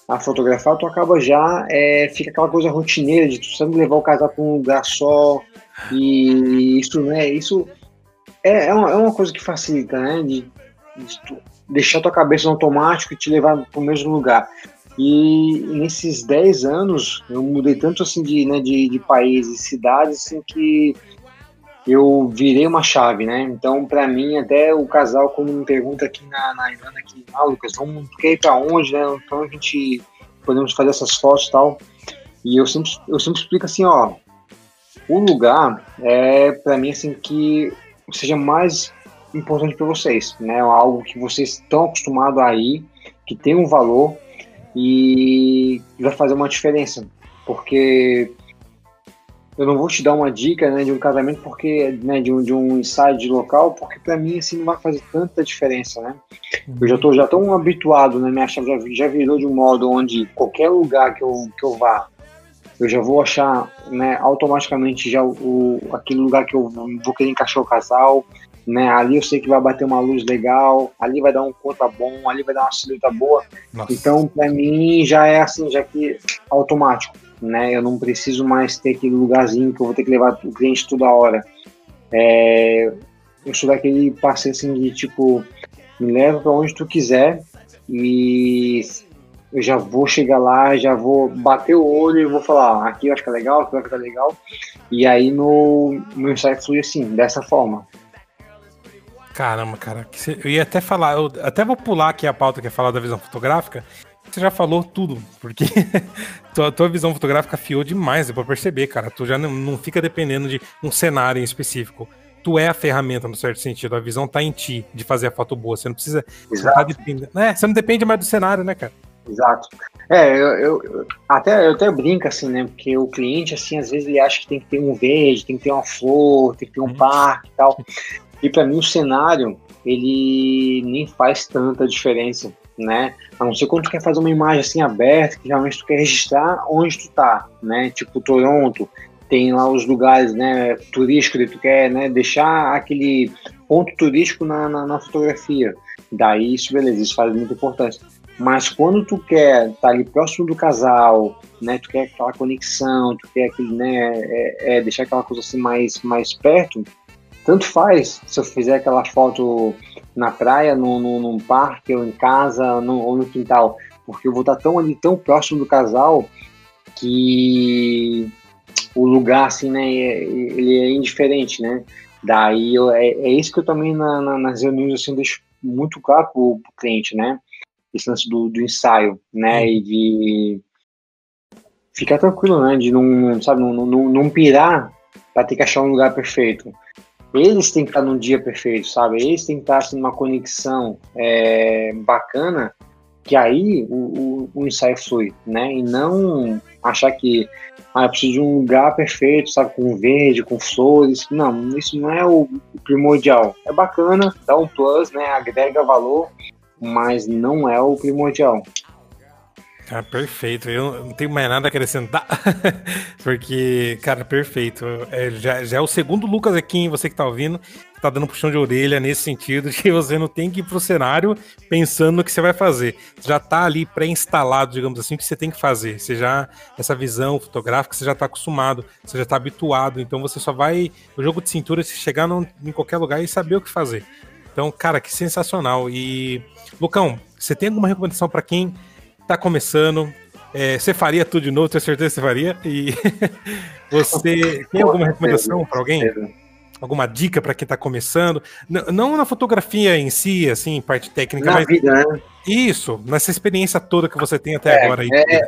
a fotografar, tu acaba já é, fica aquela coisa rotineira de tu sempre levar o casal para um lugar só e isso, né? Isso é, é, uma, é uma coisa que facilita, né? De, de deixar tua cabeça no automático e te levar para o mesmo lugar. E nesses 10 anos eu mudei tanto assim de, né, de, de países, cidades, assim, que eu virei uma chave, né? Então, para mim, até o casal, quando me pergunta aqui na, na Irlanda, aqui, ah, Lucas, vamos quer ir para onde, né? Então a gente podemos fazer essas fotos e tal. E eu sempre, eu sempre explico assim, ó, o lugar é para mim assim que seja mais importante para vocês, né? Algo que vocês estão acostumados a ir, que tem um valor e vai fazer uma diferença, porque eu não vou te dar uma dica né, de um casamento porque né, de um de um inside local porque para mim assim não vai fazer tanta diferença né? Eu já tô já tão habituado né minha chave já, já virou de um modo onde qualquer lugar que eu, que eu vá eu já vou achar né automaticamente já o, o aquele lugar que eu vou querer encaixar o casal né? Ali eu sei que vai bater uma luz legal ali vai dar um conta bom ali vai dar uma silhueta boa. Nossa. então para mim já é assim já que automático né? Eu não preciso mais ter aquele lugarzinho que eu vou ter que levar o cliente toda hora. É, eu sou daquele parceiro assim de tipo, me leva para onde tu quiser e eu já vou chegar lá, já vou bater o olho e vou falar, ah, aqui eu acho que é legal, aqui vai ficar legal. E aí no meu site flui assim, dessa forma. Caramba, cara, eu ia até falar, eu até vou pular aqui a pauta que é falar da visão fotográfica, você já falou tudo, porque tua, tua visão fotográfica fiou demais, deu pra perceber, cara. Tu já não, não fica dependendo de um cenário em específico. Tu é a ferramenta, no certo sentido. A visão tá em ti de fazer a foto boa. Você não precisa. Você não, tá é, você não depende mais do cenário, né, cara? Exato. É, eu, eu, até, eu até brinco assim, né? Porque o cliente, assim, às vezes ele acha que tem que ter um verde, tem que ter uma flor, tem que ter um hum. parque e tal. E para mim o cenário, ele nem faz tanta diferença né? A não ser quando tu quer fazer uma imagem assim aberta, que realmente tu quer registrar onde tu tá, né? Tipo Toronto, tem lá os lugares, né, turísticos, que tu quer, né, deixar aquele ponto turístico na, na, na fotografia. Daí isso, beleza, isso faz muito importante. Mas quando tu quer estar tá ali próximo do casal, né, tu quer aquela conexão, tu quer aquele, né, é, é deixar aquela coisa assim mais, mais perto, tanto faz se eu fizer aquela foto na praia, no, no, num parque, ou em casa, ou no quintal, porque eu vou estar tão ali, tão próximo do casal, que o lugar, assim, né, é, ele é indiferente, né? Daí eu, é, é isso que eu também na, na, nas reuniões assim, deixo muito claro pro, pro cliente, né? Esse lance do, do ensaio, né? E de ficar tranquilo, né? De não, sabe, não, não, não pirar para ter que achar um lugar perfeito eles têm que estar num dia perfeito, sabe? Eles têm que estar assim, numa conexão é, bacana, que aí o, o, o, ensaio flui, né? E não achar que ah, eu preciso de um lugar perfeito, sabe? Com verde, com flores. Não, isso não é o primordial. É bacana, dá um plus, né? Agrega valor, mas não é o primordial. Ah, perfeito. Eu não tenho mais nada a acrescentar. Porque, cara, perfeito. É, já, já é o segundo Lucas aqui, hein, você que tá ouvindo, que tá dando puxão de orelha nesse sentido que você não tem que ir pro cenário pensando no que você vai fazer. Já tá ali pré-instalado, digamos assim, o que você tem que fazer. Você já, essa visão fotográfica, você já tá acostumado, você já tá habituado. Então você só vai. O jogo de cintura, se chegar no, em qualquer lugar e saber o que fazer. Então, cara, que sensacional. E, Lucão, você tem alguma recomendação para quem tá começando. É, você faria tudo de novo, tenho certeza que você faria. E você tem alguma recomendação para alguém? Alguma dica para quem está começando? N não na fotografia em si, assim, parte técnica, na mas. Vida, né? Isso, nessa experiência toda que você tem até é, agora. Aí. É...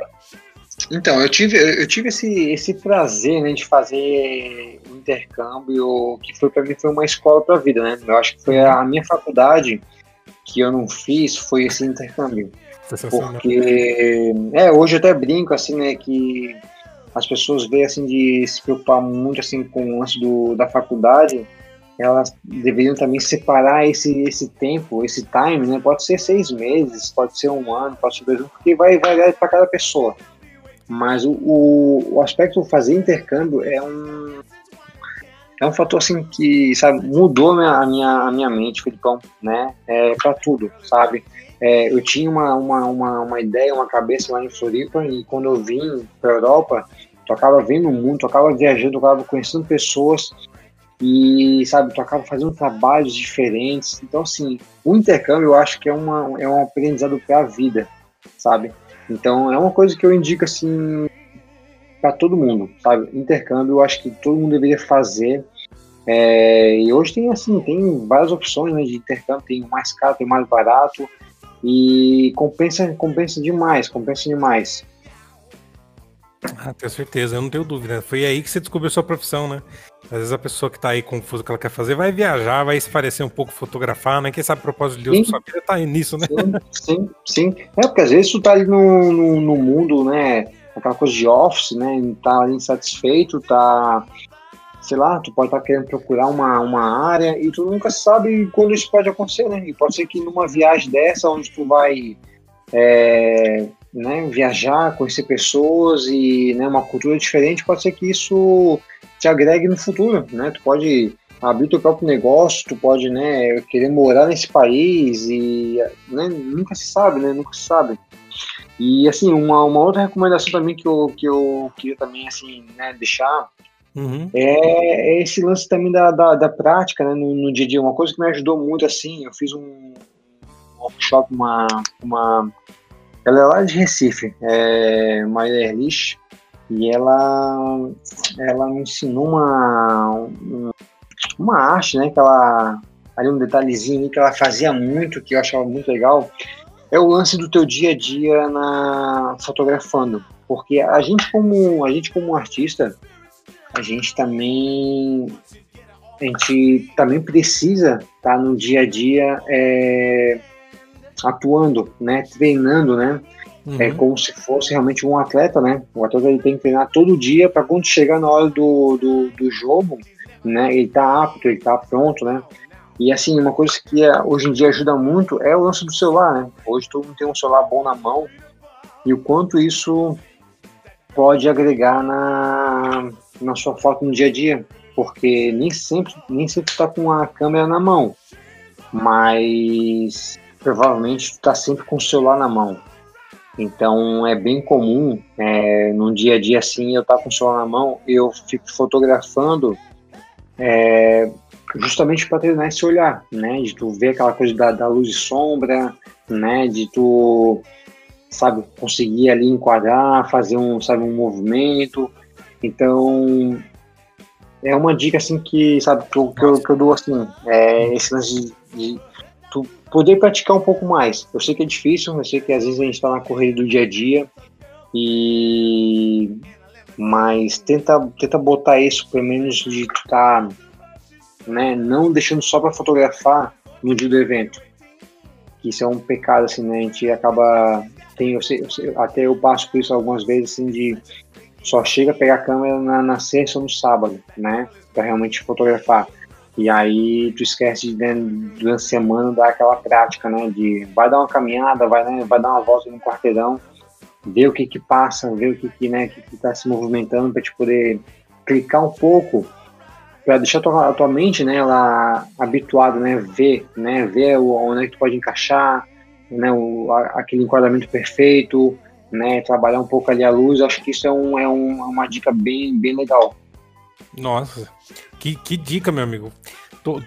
Então, eu tive, eu tive esse, esse prazer né, de fazer um intercâmbio que foi para mim foi uma escola para a vida, né? Eu acho que foi a minha faculdade que eu não fiz foi esse intercâmbio. Porque é, hoje eu até brinco assim, né, que as pessoas veem assim de se preocupar muito assim com o lance do, da faculdade, elas deveriam também separar esse, esse tempo, esse time, né? Pode ser seis meses, pode ser um ano, pode ser dois anos, porque vai variar para cada pessoa. Mas o, o, o aspecto fazer intercâmbio é um é um fator assim que sabe mudou a minha a minha mente, Filipão, né? É para tudo, sabe? É, eu tinha uma, uma, uma, uma, ideia, uma cabeça lá em Floripa, e quando eu vim para a Europa, tu acaba vendo o mundo, tu acaba viajando, tu acaba conhecendo pessoas, e, sabe, tu acaba fazendo trabalhos diferentes. Então, assim, o intercâmbio eu acho que é, uma, é um aprendizado para a vida, sabe? Então, é uma coisa que eu indico, assim, para todo mundo, sabe? Intercâmbio eu acho que todo mundo deveria fazer. É, e hoje tem, assim, tem várias opções né, de intercâmbio, tem o mais caro, tem o mais barato, e compensa, compensa demais, compensa demais. Ah, tenho certeza, eu não tenho dúvida. Foi aí que você descobriu sua profissão, né? Às vezes a pessoa que tá aí confusa o que ela quer fazer vai viajar, vai se parecer um pouco fotografar, né? Quem sabe o propósito de Deus sim. sua vida tá aí nisso, né? Sim, sim, sim. É, porque às vezes tu tá ali no, no, no mundo, né? Aquela coisa de office, né? Tá ali insatisfeito, tá sei lá, tu pode estar tá querendo procurar uma, uma área e tu nunca sabe quando isso pode acontecer, né? E pode ser que numa viagem dessa, onde tu vai é, né, viajar, conhecer pessoas e né, uma cultura diferente, pode ser que isso te agregue no futuro, né? Tu pode abrir teu próprio negócio, tu pode, né, querer morar nesse país e né, nunca se sabe, né? Nunca se sabe. E assim, uma, uma outra recomendação também que eu, que eu queria também assim, né, deixar Uhum. É, é, esse lance também da, da, da prática né, no, no, dia a dia. Uma coisa que me ajudou muito assim, eu fiz um workshop, uma, uma ela é lá de Recife, é Maria Erlich, e ela, ela me ensinou uma, uma arte, né, que ela, ali um detalhezinho que ela fazia muito, que eu achava muito legal, é o lance do teu dia a dia na fotografando, porque a gente como a gente como artista, a gente também a gente também precisa estar tá no dia a dia é, atuando, né, treinando, né, uhum. é como se fosse realmente um atleta, né, o atleta ele tem que treinar todo dia para quando chegar na hora do, do, do, jogo, né, ele tá apto, ele tá pronto, né, e assim, uma coisa que é, hoje em dia ajuda muito é o lance do celular, né, hoje todo mundo tem um celular bom na mão, e o quanto isso pode agregar na, na sua foto no dia a dia, porque nem sempre nem sempre está com a câmera na mão, mas provavelmente está sempre com o celular na mão. Então é bem comum é, num dia a dia assim eu estar tá com o celular na mão eu fico fotografando é, justamente para treinar esse olhar, né? De tu ver aquela coisa da, da luz e sombra, né? De tu sabe conseguir ali enquadrar, fazer um sabe um movimento então, é uma dica assim que, sabe, que eu, que eu, que eu dou assim, é esse lance de, de tu poder praticar um pouco mais. Eu sei que é difícil, eu sei que às vezes a gente está na correria do dia a dia e mas tenta tenta botar isso pelo menos de tu tá, né, não deixando só para fotografar no dia do evento. Isso é um pecado assim, né? A gente acaba tem eu sei, eu sei, até eu passo por isso algumas vezes assim de só chega a pegar a câmera na, na sexta ou no sábado, né? Pra realmente fotografar. E aí tu esquece de né, durante a semana dar aquela prática, né? De vai dar uma caminhada, vai, né, vai dar uma volta no quarteirão, ver o que que passa, ver o que que, né, que, que tá se movimentando para te poder clicar um pouco para deixar a tua, a tua mente, né, ela habituada, né, ver, né, ver onde é que tu pode encaixar, né, o, aquele enquadramento perfeito, né, trabalhar um pouco ali a luz, acho que isso é, um, é, um, é uma dica bem, bem legal. Nossa, que, que dica, meu amigo.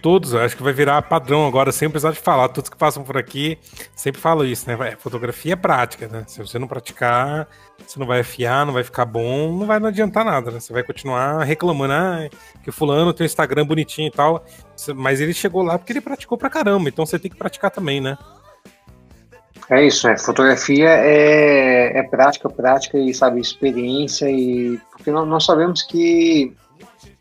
Todos, acho que vai virar padrão agora, sem precisar de falar. Todos que passam por aqui sempre falam isso, né? É, fotografia é prática, né? Se você não praticar, você não vai afiar, não vai ficar bom, não vai não adiantar nada, né? Você vai continuar reclamando, ah, que fulano tem um Instagram bonitinho e tal. Mas ele chegou lá porque ele praticou pra caramba, então você tem que praticar também, né? É isso, é. Fotografia é, é prática, prática e, sabe, experiência e... Porque nós, sabemos que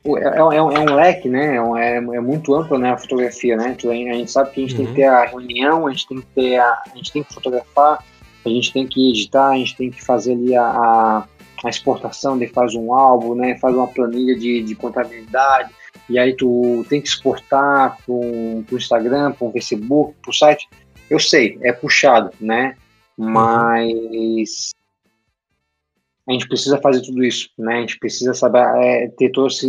é, é, é, um leque, né? É, é, muito amplo, né? A fotografia, né? A gente sabe que a gente uhum. tem que uhum. ter a reunião, a gente tem que ter a, a gente tem que fotografar, a gente tem que editar, a gente tem que fazer ali a, a, a exportação, de faz um álbum, né? Faz uma planilha de, de contabilidade, e aí tu tem que exportar para o Instagram, para o Facebook, para o site. Eu sei, é puxado, né? Uhum. Mas a gente precisa fazer tudo isso, né? A gente precisa saber é, ter todas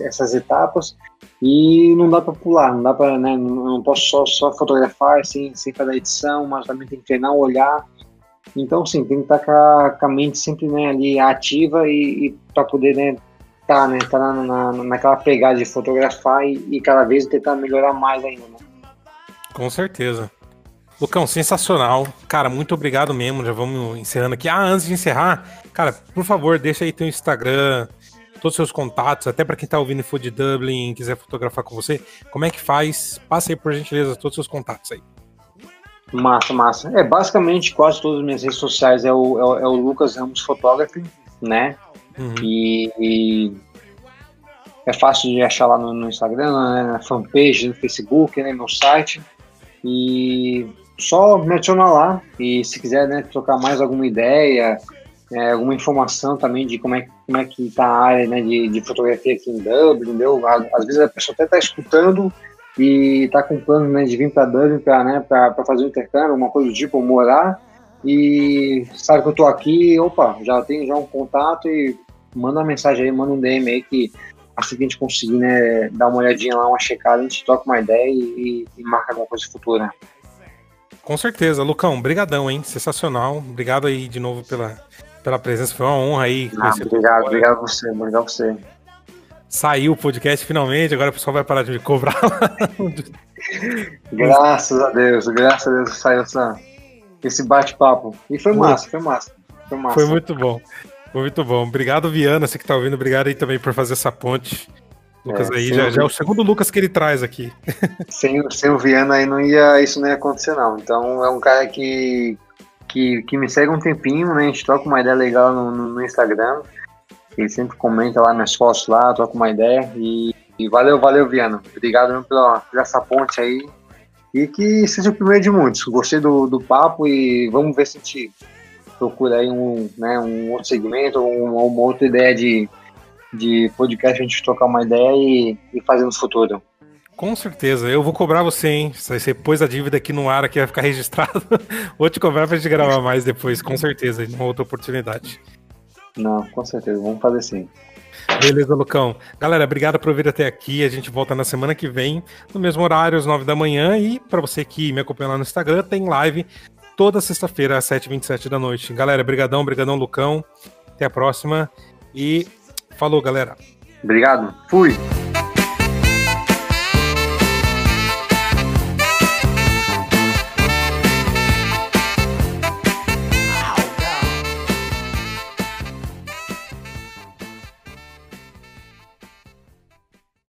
essas etapas e não dá para pular, não dá para, né? Não posso só, só fotografar sem, sem fazer edição, mas também tem que treinar olhar. Então, sim, tem que estar com a, com a mente sempre né, ali ativa e, e para poder, né? Tá, né? Tá na, na, naquela pegada de fotografar e, e cada vez tentar melhorar mais ainda, né? Com certeza. Lucão, sensacional. Cara, muito obrigado mesmo. Já vamos encerrando aqui. Ah, antes de encerrar, cara, por favor, deixa aí teu Instagram, todos os seus contatos, até para quem tá ouvindo Food Dublin e quiser fotografar com você. Como é que faz? Passa aí, por gentileza, todos os seus contatos aí. Massa, massa. É, basicamente, quase todas as minhas redes sociais é o, é o, é o Lucas Ramos Photography, né? Uhum. E, e, é fácil de achar lá no, no Instagram, né, na fanpage, no Facebook, né, no site. E só me adicionar lá. E se quiser né, trocar mais alguma ideia, é, alguma informação também de como é, como é que está a área né, de, de fotografia aqui em Dublin, entendeu? Às vezes a pessoa até está escutando e está com plano né, de vir para Dublin para né, fazer um intercâmbio, uma coisa do tipo, morar, e sabe que eu estou aqui, opa, já tenho já um contato e manda uma mensagem aí, manda um DM aí que assim que a gente conseguir né, dar uma olhadinha lá, uma checada, a gente troca uma ideia e, e marca alguma coisa futura. Com certeza, Lucão, brigadão, hein? Sensacional. Obrigado aí de novo pela, pela presença, foi uma honra aí. Ah, obrigado, obrigado a você, obrigado a você. Saiu o podcast finalmente, agora o pessoal vai parar de me cobrar. graças a Deus, graças a Deus saiu essa, esse bate-papo. E foi massa, foi massa, foi massa. Foi muito bom. Foi muito bom. Obrigado, Viana, você que tá ouvindo. Obrigado aí também por fazer essa ponte. Lucas é, aí já, já, é o segundo Lucas que ele traz aqui. Sem, sem o Viana aí não ia, isso não ia acontecer, não. Então é um cara que, que, que me segue um tempinho, né? A gente troca uma ideia legal no, no, no Instagram. Ele sempre comenta lá nas fotos lá, troca uma ideia. E, e valeu, valeu, Viana. Obrigado pela, por essa ponte aí. E que seja o primeiro de muitos. Gostei do, do papo e vamos ver se a gente procura aí um, né, um outro segmento, uma, uma outra ideia de, de podcast, a gente trocar uma ideia e, e fazer no futuro. Com certeza, eu vou cobrar você, hein? Você pôs a dívida aqui no ar, aqui vai ficar registrado. vou te cobrar pra gente gravar mais depois, com certeza, em uma outra oportunidade. Não, com certeza, vamos fazer sim. Beleza, Lucão. Galera, obrigado por vir até aqui. A gente volta na semana que vem, no mesmo horário, às 9 da manhã. E para você que me acompanha lá no Instagram, tem live toda sexta-feira, às 7h27 da noite. Galera, brigadão, brigadão, Lucão. Até a próxima. E falou, galera. Obrigado. Fui.